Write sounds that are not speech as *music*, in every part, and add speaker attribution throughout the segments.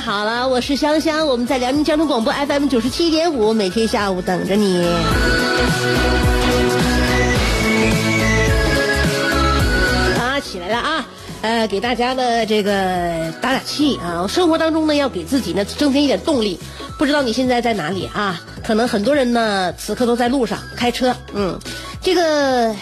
Speaker 1: 好了，我是香香，我们在辽宁交通广播 FM 九十七点五，每天下午等着你。啊，起来了啊！呃，给大家呢这个打打气啊，生活当中呢要给自己呢增添一点动力。不知道你现在在哪里啊？可能很多人呢此刻都在路上开车，嗯，这个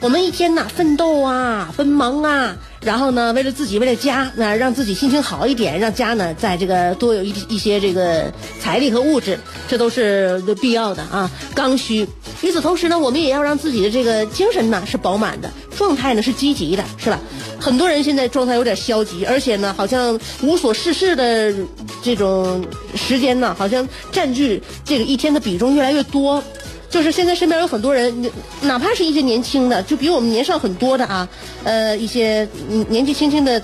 Speaker 1: 我们一天呐奋斗啊，奔忙啊。然后呢，为了自己，为了家，那让自己心情好一点，让家呢在这个多有一一些这个财力和物质，这都是必要的啊，刚需。与此同时呢，我们也要让自己的这个精神呢是饱满的，状态呢是积极的，是吧？很多人现在状态有点消极，而且呢，好像无所事事的这种时间呢，好像占据这个一天的比重越来越多。就是现在身边有很多人，哪怕是一些年轻的，就比我们年少很多的啊，呃，一些年纪轻轻的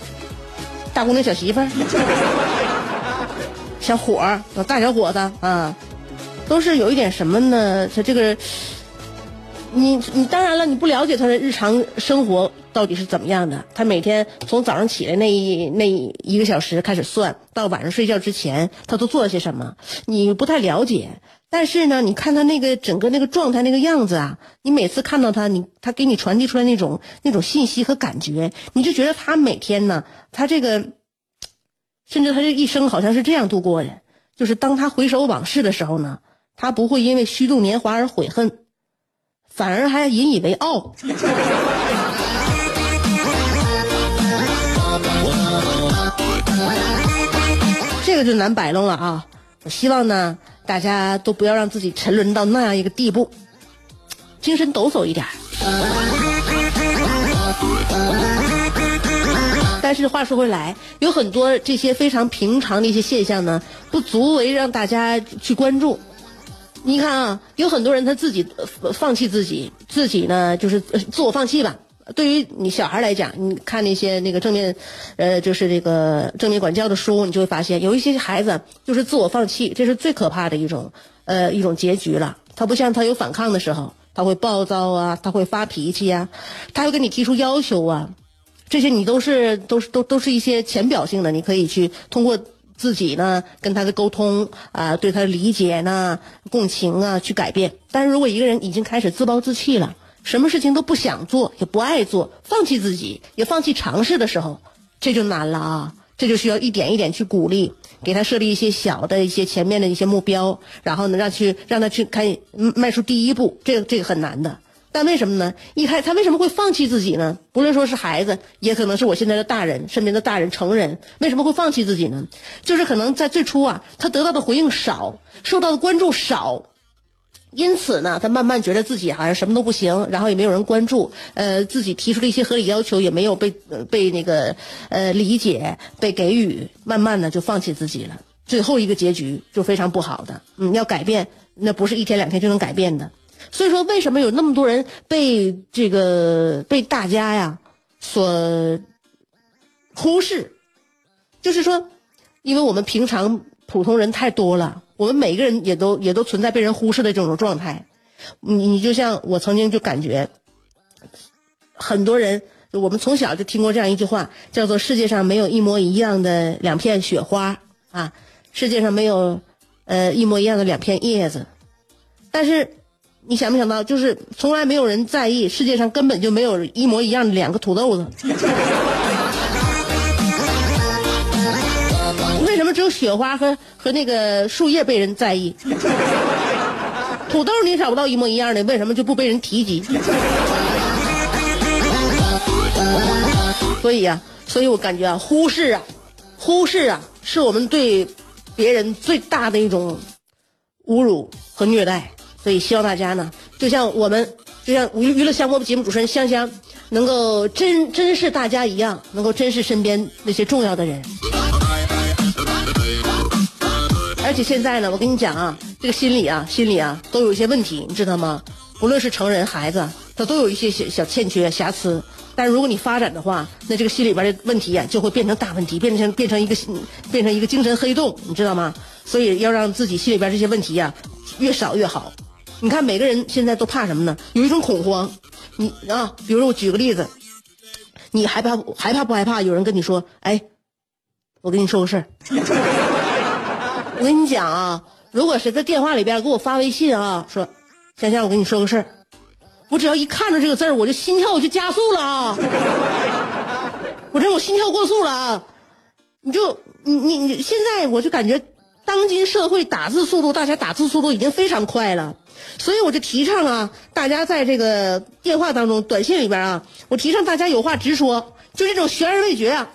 Speaker 1: 大姑娘、小媳妇儿、*laughs* 小伙儿、大小伙子啊，都是有一点什么呢？他这个，你你当然了，你不了解他的日常生活到底是怎么样的。他每天从早上起来那一那一个小时开始算，到晚上睡觉之前，他都做了些什么？你不太了解。但是呢，你看他那个整个那个状态那个样子啊，你每次看到他，你他给你传递出来那种那种信息和感觉，你就觉得他每天呢，他这个，*tsk* 甚至他这一生好像是这样度过的，就是当他回首往事的时候呢，他不会因为虚度年华而悔恨，反而还引以为傲。*laughs* 这个就难摆弄了啊！我希望呢。大家都不要让自己沉沦到那样一个地步，精神抖擞一点。但是话说回来，有很多这些非常平常的一些现象呢，不足为让大家去关注。你看啊，有很多人他自己放弃自己，自己呢就是自我放弃吧。对于你小孩来讲，你看那些那个正面，呃，就是这个正面管教的书，你就会发现，有一些孩子就是自我放弃，这是最可怕的一种，呃，一种结局了。他不像他有反抗的时候，他会暴躁啊，他会发脾气呀，他会跟你提出要求啊，这些你都是都是都都是一些浅表性的，你可以去通过自己呢跟他的沟通啊，对他的理解呢、共情啊去改变。但是如果一个人已经开始自暴自弃了，什么事情都不想做，也不爱做，放弃自己，也放弃尝试的时候，这就难了啊！这就需要一点一点去鼓励，给他设立一些小的一些前面的一些目标，然后呢，让去让他去开迈出第一步，这个这个很难的。但为什么呢？一开他为什么会放弃自己呢？不论说是孩子，也可能是我现在的大人，身边的大人成人，为什么会放弃自己呢？就是可能在最初啊，他得到的回应少，受到的关注少。因此呢，他慢慢觉得自己好像什么都不行，然后也没有人关注，呃，自己提出的一些合理要求也没有被被那个呃理解、被给予，慢慢的就放弃自己了。最后一个结局就非常不好的。嗯，要改变，那不是一天两天就能改变的。所以说，为什么有那么多人被这个被大家呀所忽视？就是说，因为我们平常普通人太多了。我们每个人也都也都存在被人忽视的这种状态，你你就像我曾经就感觉，很多人我们从小就听过这样一句话，叫做“世界上没有一模一样的两片雪花啊，世界上没有呃一模一样的两片叶子”，但是你想没想到，就是从来没有人在意世界上根本就没有一模一样的两个土豆子。只有雪花和和那个树叶被人在意。*laughs* 土豆你找不到一模一样的，为什么就不被人提及？所以呀、所以我感觉啊，忽视啊，忽视啊，是我们对别人最大的一种侮辱和虐待。所以希望大家呢，就像我们，就像娱娱乐香饽饽节目主持人香香，能够珍珍视大家一样，能够珍视身边那些重要的人。而且现在呢，我跟你讲啊，这个心理啊，心理啊，都有一些问题，你知道吗？不论是成人、孩子，他都有一些小小欠缺、瑕疵。但是如果你发展的话，那这个心里边的问题呀、就会变成大问题，变成变成一个变成一个精神黑洞，你知道吗？所以要让自己心里边这些问题呀、越少越好。你看每个人现在都怕什么呢？有一种恐慌。你啊，比如说我举个例子，你害怕害怕不害怕？有人跟你说，哎，我跟你说个事儿。我跟你讲啊，如果谁在电话里边给我发微信啊，说香香，我跟你说个事儿，我只要一看着这个字儿，我就心跳就加速了啊！我这我心跳过速了啊！你就你你你，现在我就感觉，当今社会打字速度，大家打字速度已经非常快了，所以我就提倡啊，大家在这个电话当中、短信里边啊，我提倡大家有话直说，就这种悬而未决啊，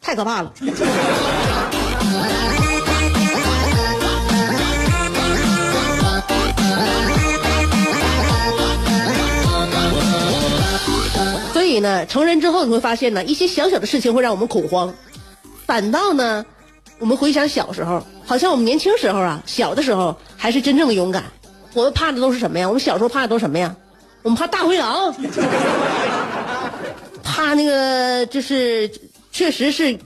Speaker 1: 太可怕了。以呢，成人之后你会发现呢，一些小小的事情会让我们恐慌，反倒呢，我们回想小时候，好像我们年轻时候啊，小的时候还是真正的勇敢。我们怕的都是什么呀？我们小时候怕的都是什么呀？我们怕大灰狼，*laughs* 怕那个就是，确实是，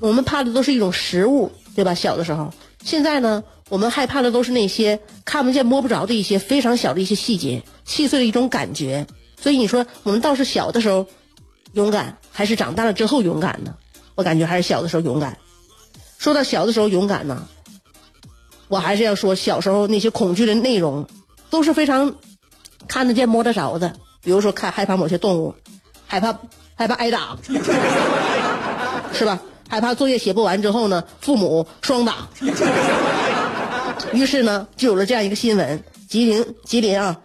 Speaker 1: 我们怕的都是一种食物，对吧？小的时候，现在呢，我们害怕的都是那些看不见摸不着的一些非常小的一些细节，细碎的一种感觉。所以你说我们倒是小的时候勇敢，还是长大了之后勇敢呢？我感觉还是小的时候勇敢。说到小的时候勇敢呢，我还是要说小时候那些恐惧的内容都是非常看得见摸得着的，比如说看害怕某些动物，害怕害怕挨打，是吧？害怕作业写不完之后呢，父母双打。于是呢，就有了这样一个新闻：吉林，吉林啊，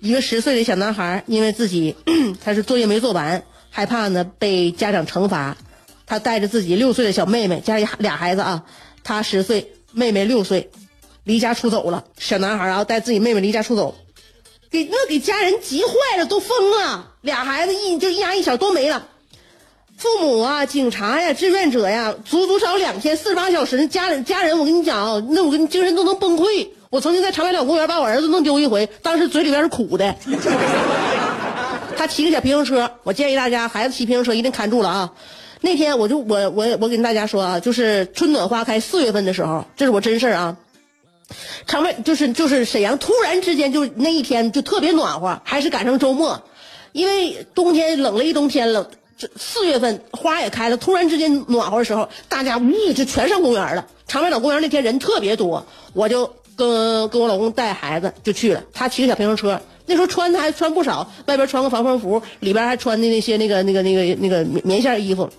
Speaker 1: 一个十岁的小男孩，因为自己 *clears throat* 他是作业没做完，害怕呢被家长惩罚，他带着自己六岁的小妹妹，家里俩孩子啊，他十岁，妹妹六岁，离家出走了。小男孩啊，带自己妹妹离家出走，给那给家人急坏了，都疯了。俩孩子一就一大一小都没了。父母啊，警察呀，志愿者呀，足足找两天四十八小时，家人家人，我跟你讲啊，那我跟你精神都能崩溃。我曾经在长白岛公园把我儿子弄丢一回，当时嘴里边是苦的。*laughs* 他骑个小平衡车，我建议大家孩子骑平衡车一定看住了啊。那天我就我我我跟大家说啊，就是春暖花开四月份的时候，这是我真事儿啊。长白就是就是沈阳突然之间就那一天就特别暖和，还是赶上周末，因为冬天冷了一冬天了。这四月份花也开了，突然之间暖和的时候，大家呜就全上公园了。长白岛公园那天人特别多，我就跟跟我老公带孩子就去了。他骑个小平衡车，那时候穿的还穿不少，外边穿个防风服，里边还穿的那些那个那个那个那个棉线衣服。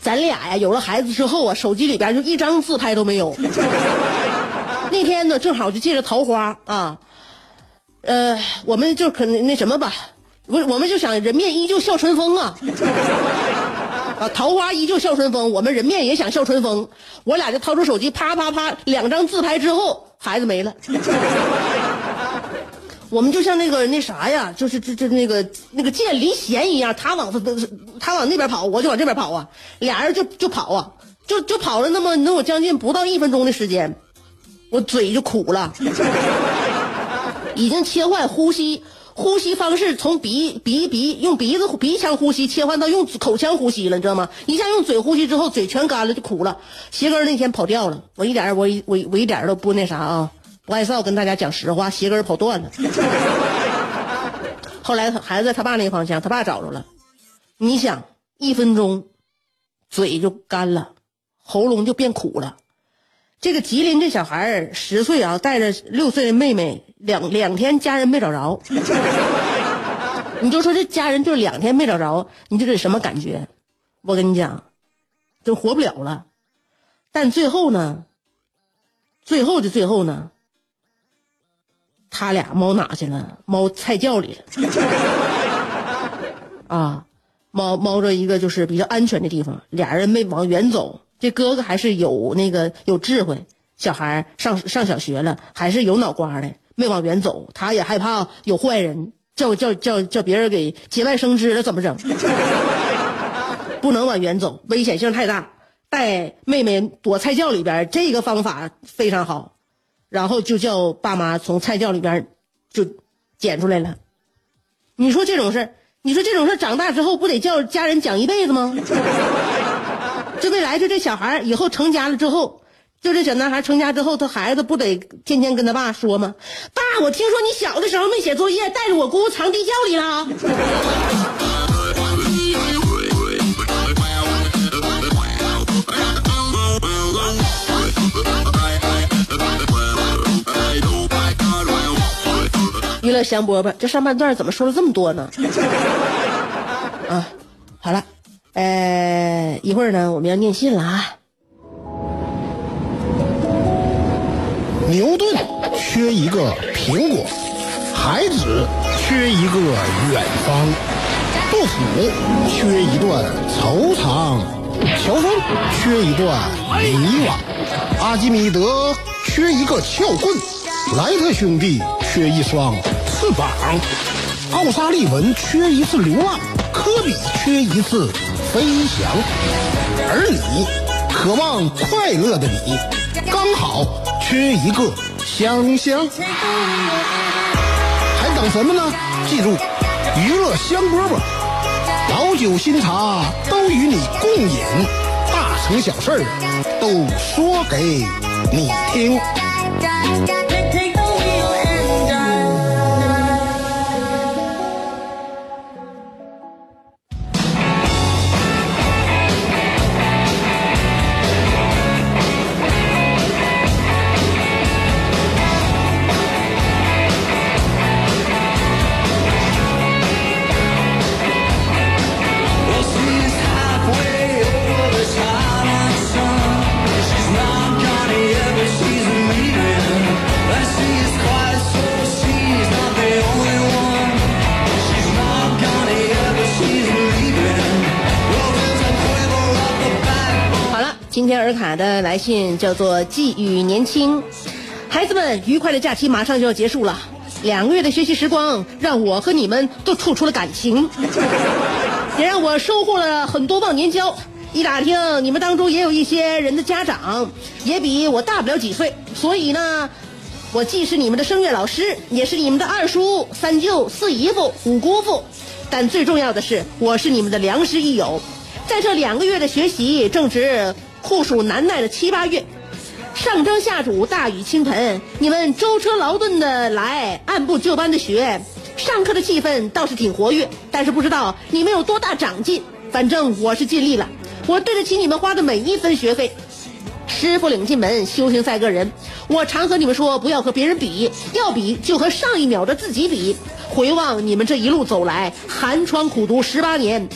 Speaker 1: 咱俩呀，有了孩子之后啊，手机里边就一张自拍都没有。*laughs* 那天呢，正好就借着桃花啊，呃，我们就可那什么吧。我我们就想人面依旧笑春风啊，桃花依旧笑春风，我们人面也想笑春风。我俩就掏出手机，啪啪啪，两张自拍之后，孩子没了。*laughs* 我们就像那个那啥呀，就是这这那个那个箭离弦一样，他往他他往那边跑，我就往这边跑啊，俩人就就跑啊，就就跑了那么能有将近不到一分钟的时间，我嘴就苦了，*laughs* 已经切换呼吸。呼吸方式从鼻鼻鼻用鼻子鼻腔呼吸切换到用口腔呼吸了，你知道吗？一下用嘴呼吸之后，嘴全干了，就苦了。鞋跟那天跑掉了，我一点我我我一点都不那啥啊，不害臊，跟大家讲实话，鞋跟跑断了。*laughs* 后来孩子在他爸那方向，他爸找着了。你想，一分钟，嘴就干了，喉咙就变苦了。这个吉林这小孩儿十岁啊，带着六岁的妹妹，两两天家人没找着，你就说这家人就两天没找着，你这是什么感觉？我跟你讲，就活不了了。但最后呢，最后的最后呢，他俩猫哪去了？猫菜窖里了。啊，猫猫着一个就是比较安全的地方，俩人没往远走。这哥哥还是有那个有智慧，小孩上上小学了，还是有脑瓜的，没往远走。他也害怕有坏人叫叫叫叫别人给节外生枝了，怎么整？*laughs* 不能往远走，危险性太大。带妹妹躲菜窖里边，这个方法非常好。然后就叫爸妈从菜窖里边就捡出来了。你说这种事儿，你说这种事儿长大之后不得叫家人讲一辈子吗？这未来就这小孩以后成家了之后，就这小男孩成家之后，他孩子不得天天跟他爸说吗？爸，我听说你小的时候没写作业，带着我姑藏地窖里了。娱乐香饽饽，这上半段怎么说了这么多呢？*laughs* 啊，好了，呃，一会儿呢，我们要念信了啊。
Speaker 2: 牛顿缺一个苹果，孩子缺一个远方，杜甫缺一段惆怅，乔峰缺一段迷惘，阿基米德缺一个撬棍，莱特兄弟缺一双翅膀，奥沙利文缺一次流浪，科比缺一次飞翔，而你渴望快乐的你，刚好缺一个香香。还等什么呢？记住，娱乐香饽饽，老酒新茶都与你共饮，大成小事都说给你听。
Speaker 1: 的来信叫做寄予年轻，孩子们，愉快的假期马上就要结束了，两个月的学习时光让我和你们都处出了感情，*laughs* 也让我收获了很多忘年交。一打听，你们当中也有一些人的家长也比我大不了几岁，所以呢，我既是你们的声乐老师，也是你们的二叔、三舅、四姨夫、五姑父，但最重要的是，我是你们的良师益友。在这两个月的学习，正值酷暑难耐的七八月，上蒸下煮，大雨倾盆，你们舟车劳顿的来，按部就班的学，上课的气氛倒是挺活跃，但是不知道你们有多大长进。反正我是尽力了，我对得起你们花的每一分学费。师傅领进门，修行在个人。我常和你们说，不要和别人比，要比就和上一秒的自己比。回望你们这一路走来，寒窗苦读十八年。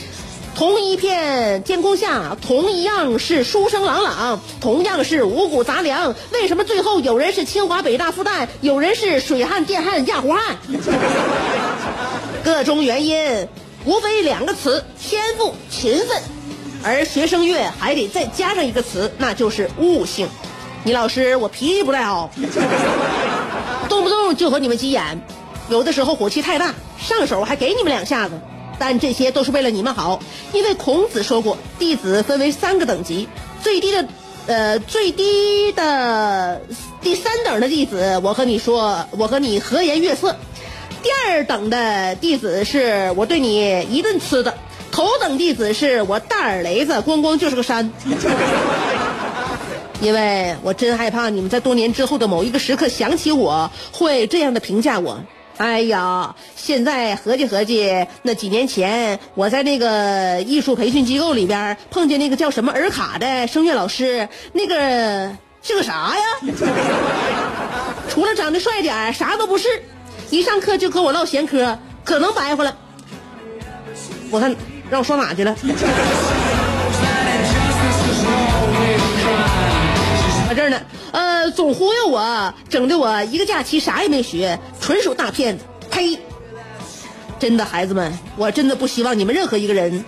Speaker 1: 同一片天空下，同一样是书声朗朗，同样是五谷杂粮，为什么最后有人是清华北大复旦，有人是水旱电焊压活汉？*laughs* 各种原因，无非两个词：天赋、勤奋。而学声乐还得再加上一个词，那就是悟性。你老师，我脾气不太好，动不动就和你们急眼，有的时候火气太大，上手还给你们两下子。但这些都是为了你们好，因为孔子说过，弟子分为三个等级，最低的，呃，最低的第三等的弟子，我和你说，我和你和颜悦色；第二等的弟子是我对你一顿呲的；头等弟子是我大耳雷子，咣咣就是个山。*laughs* 因为我真害怕你们在多年之后的某一个时刻想起我，会这样的评价我。哎呀，现在合计合计，那几年前我在那个艺术培训机构里边碰见那个叫什么尔卡的声乐老师，那个是个啥呀？*laughs* 除了长得帅点啥都不是。一上课就和我唠闲嗑，可能白活了。我看让我刷哪去了？在 *laughs* 这呢呃，总忽悠我，整的我一个假期啥也没学，纯属大骗子。呸！真的，孩子们，我真的不希望你们任何一个人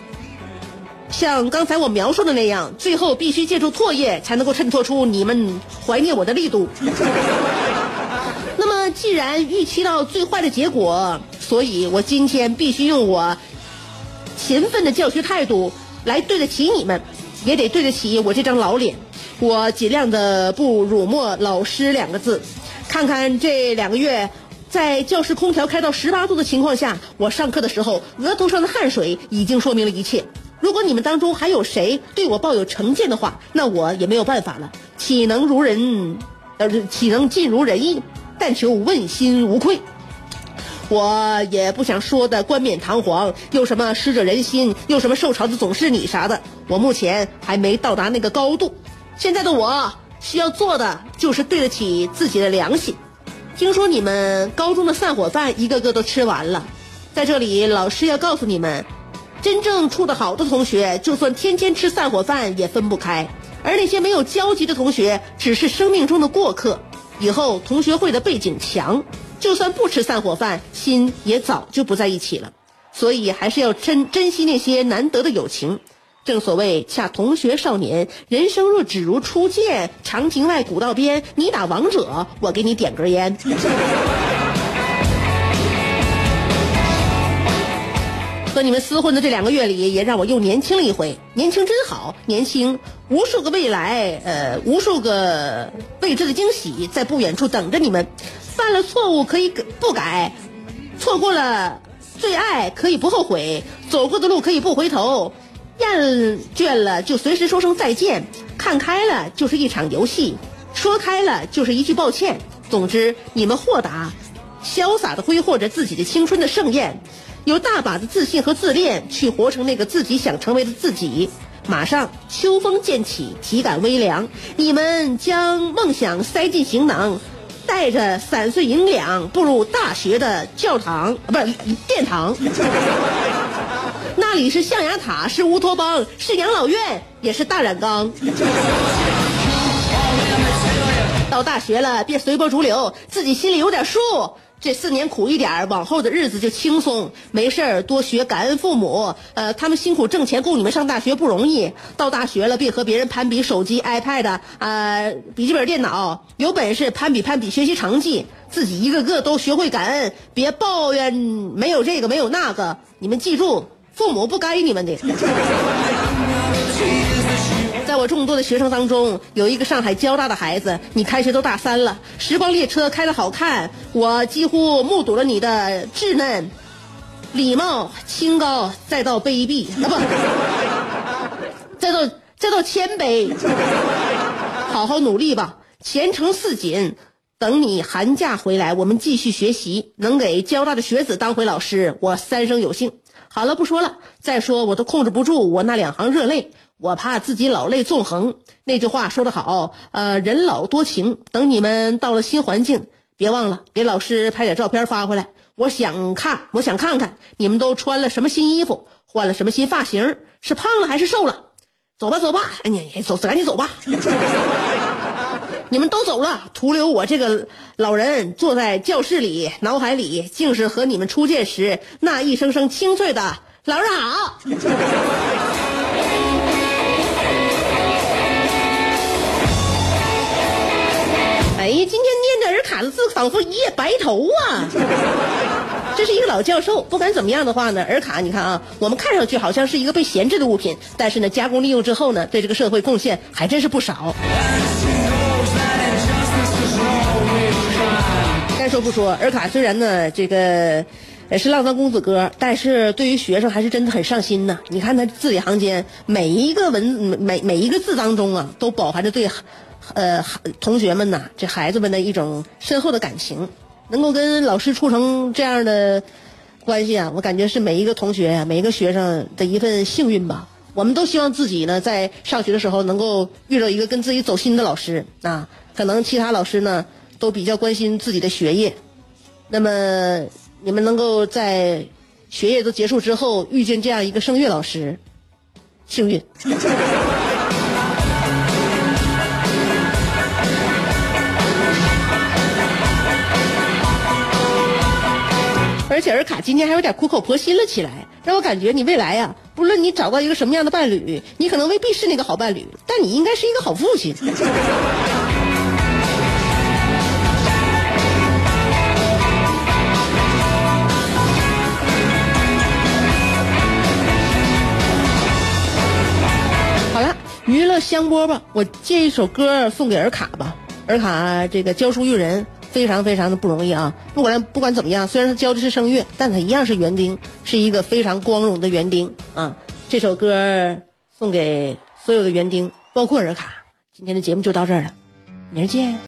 Speaker 1: 像刚才我描述的那样，最后必须借助唾液才能够衬托出你们怀念我的力度。那么，既然预期到最坏的结果，所以我今天必须用我勤奋的教学态度来对得起你们，也得对得起我这张老脸。我尽量的不辱没“老师”两个字。看看这两个月，在教室空调开到十八度的情况下，我上课的时候额头上的汗水已经说明了一切。如果你们当中还有谁对我抱有成见的话，那我也没有办法了，岂能如人，呃，岂能尽如人意？但求问心无愧。我也不想说的冠冕堂皇，又什么师者人心，又什么受潮的总是你啥的。我目前还没到达那个高度。现在的我需要做的就是对得起自己的良心。听说你们高中的散伙饭一个个都吃完了，在这里老师要告诉你们，真正处得好的同学，就算天天吃散伙饭也分不开；而那些没有交集的同学，只是生命中的过客。以后同学会的背景墙，就算不吃散伙饭，心也早就不在一起了。所以还是要珍珍惜那些难得的友情。正所谓恰同学少年，人生若只如初见。长亭外，古道边，你打王者，我给你点根烟。*laughs* 和你们厮混的这两个月里，也让我又年轻了一回。年轻真好，年轻，无数个未来，呃，无数个未知的惊喜在不远处等着你们。犯了错误可以不改，错过了最爱可以不后悔，走过的路可以不回头，厌倦了就随时说声再见，看开了就是一场游戏，说开了就是一句抱歉。总之，你们豁达、潇洒的挥霍着自己的青春的盛宴。有大把的自信和自恋，去活成那个自己想成为的自己。马上秋风渐起，体感微凉。你们将梦想塞进行囊，带着散碎银两步入大学的教堂，不是殿堂。*laughs* 那里是象牙塔，是乌托邦，是养老院，也是大染缸。*laughs* 到大学了，别随波逐流，自己心里有点数。这四年苦一点，往后的日子就轻松。没事，多学感恩父母。呃，他们辛苦挣钱供你们上大学不容易。到大学了，别和别人攀比手机、iPad 啊、笔记本电脑。有本事攀比攀比学习成绩，自己一个个都学会感恩，别抱怨没有这个没有那个。你们记住，父母不该你们的。*laughs* 在我众多的学生当中，有一个上海交大的孩子，你开学都大三了，时光列车开得好看，我几乎目睹了你的稚嫩、礼貌、清高，再到卑鄙啊不，*laughs* 再到再到谦卑，*laughs* 好好努力吧，前程似锦。等你寒假回来，我们继续学习，能给交大的学子当回老师，我三生有幸。好了，不说了，再说我都控制不住我那两行热泪。我怕自己老泪纵横。那句话说得好，呃，人老多情。等你们到了新环境，别忘了给老师拍点照片发回来。我想看，我想看看你们都穿了什么新衣服，换了什么新发型，是胖了还是瘦了？走吧，走吧，哎你走，赶紧走吧。*laughs* 你们都走了，徒留我这个老人坐在教室里，脑海里竟是和你们初见时那一声声清脆的“老师好”。哎呀，今天念着尔卡的字，仿佛一夜白头啊！这是一个老教授，不管怎么样的话呢，尔卡，你看啊，我们看上去好像是一个被闲置的物品，但是呢，加工利用之后呢，对这个社会贡献还真是不少。该说不说，尔卡虽然呢，这个是浪荡公子哥，但是对于学生还是真的很上心呢。你看他字里行间，每一个文每每一个字当中啊，都饱含着对。呃，同学们呐，这孩子们的一种深厚的感情，能够跟老师处成这样的关系啊，我感觉是每一个同学呀，每一个学生的一份幸运吧。我们都希望自己呢，在上学的时候能够遇到一个跟自己走心的老师啊。可能其他老师呢，都比较关心自己的学业。那么你们能够在学业都结束之后遇见这样一个声乐老师幸运。*laughs* 而且尔卡今天还有点苦口婆心了起来让我感觉你未来呀不论你找到一个什么样的伴侣你可能未必是那个好伴侣但你应该是一个好父亲。娱乐香饽饽，我借一首歌送给尔卡吧。尔卡这个教书育人，非常非常的不容易啊。不管不管怎么样，虽然他教的是声乐，但他一样是园丁，是一个非常光荣的园丁啊。这首歌送给所有的园丁，包括尔卡。今天的节目就到这儿了，明儿见。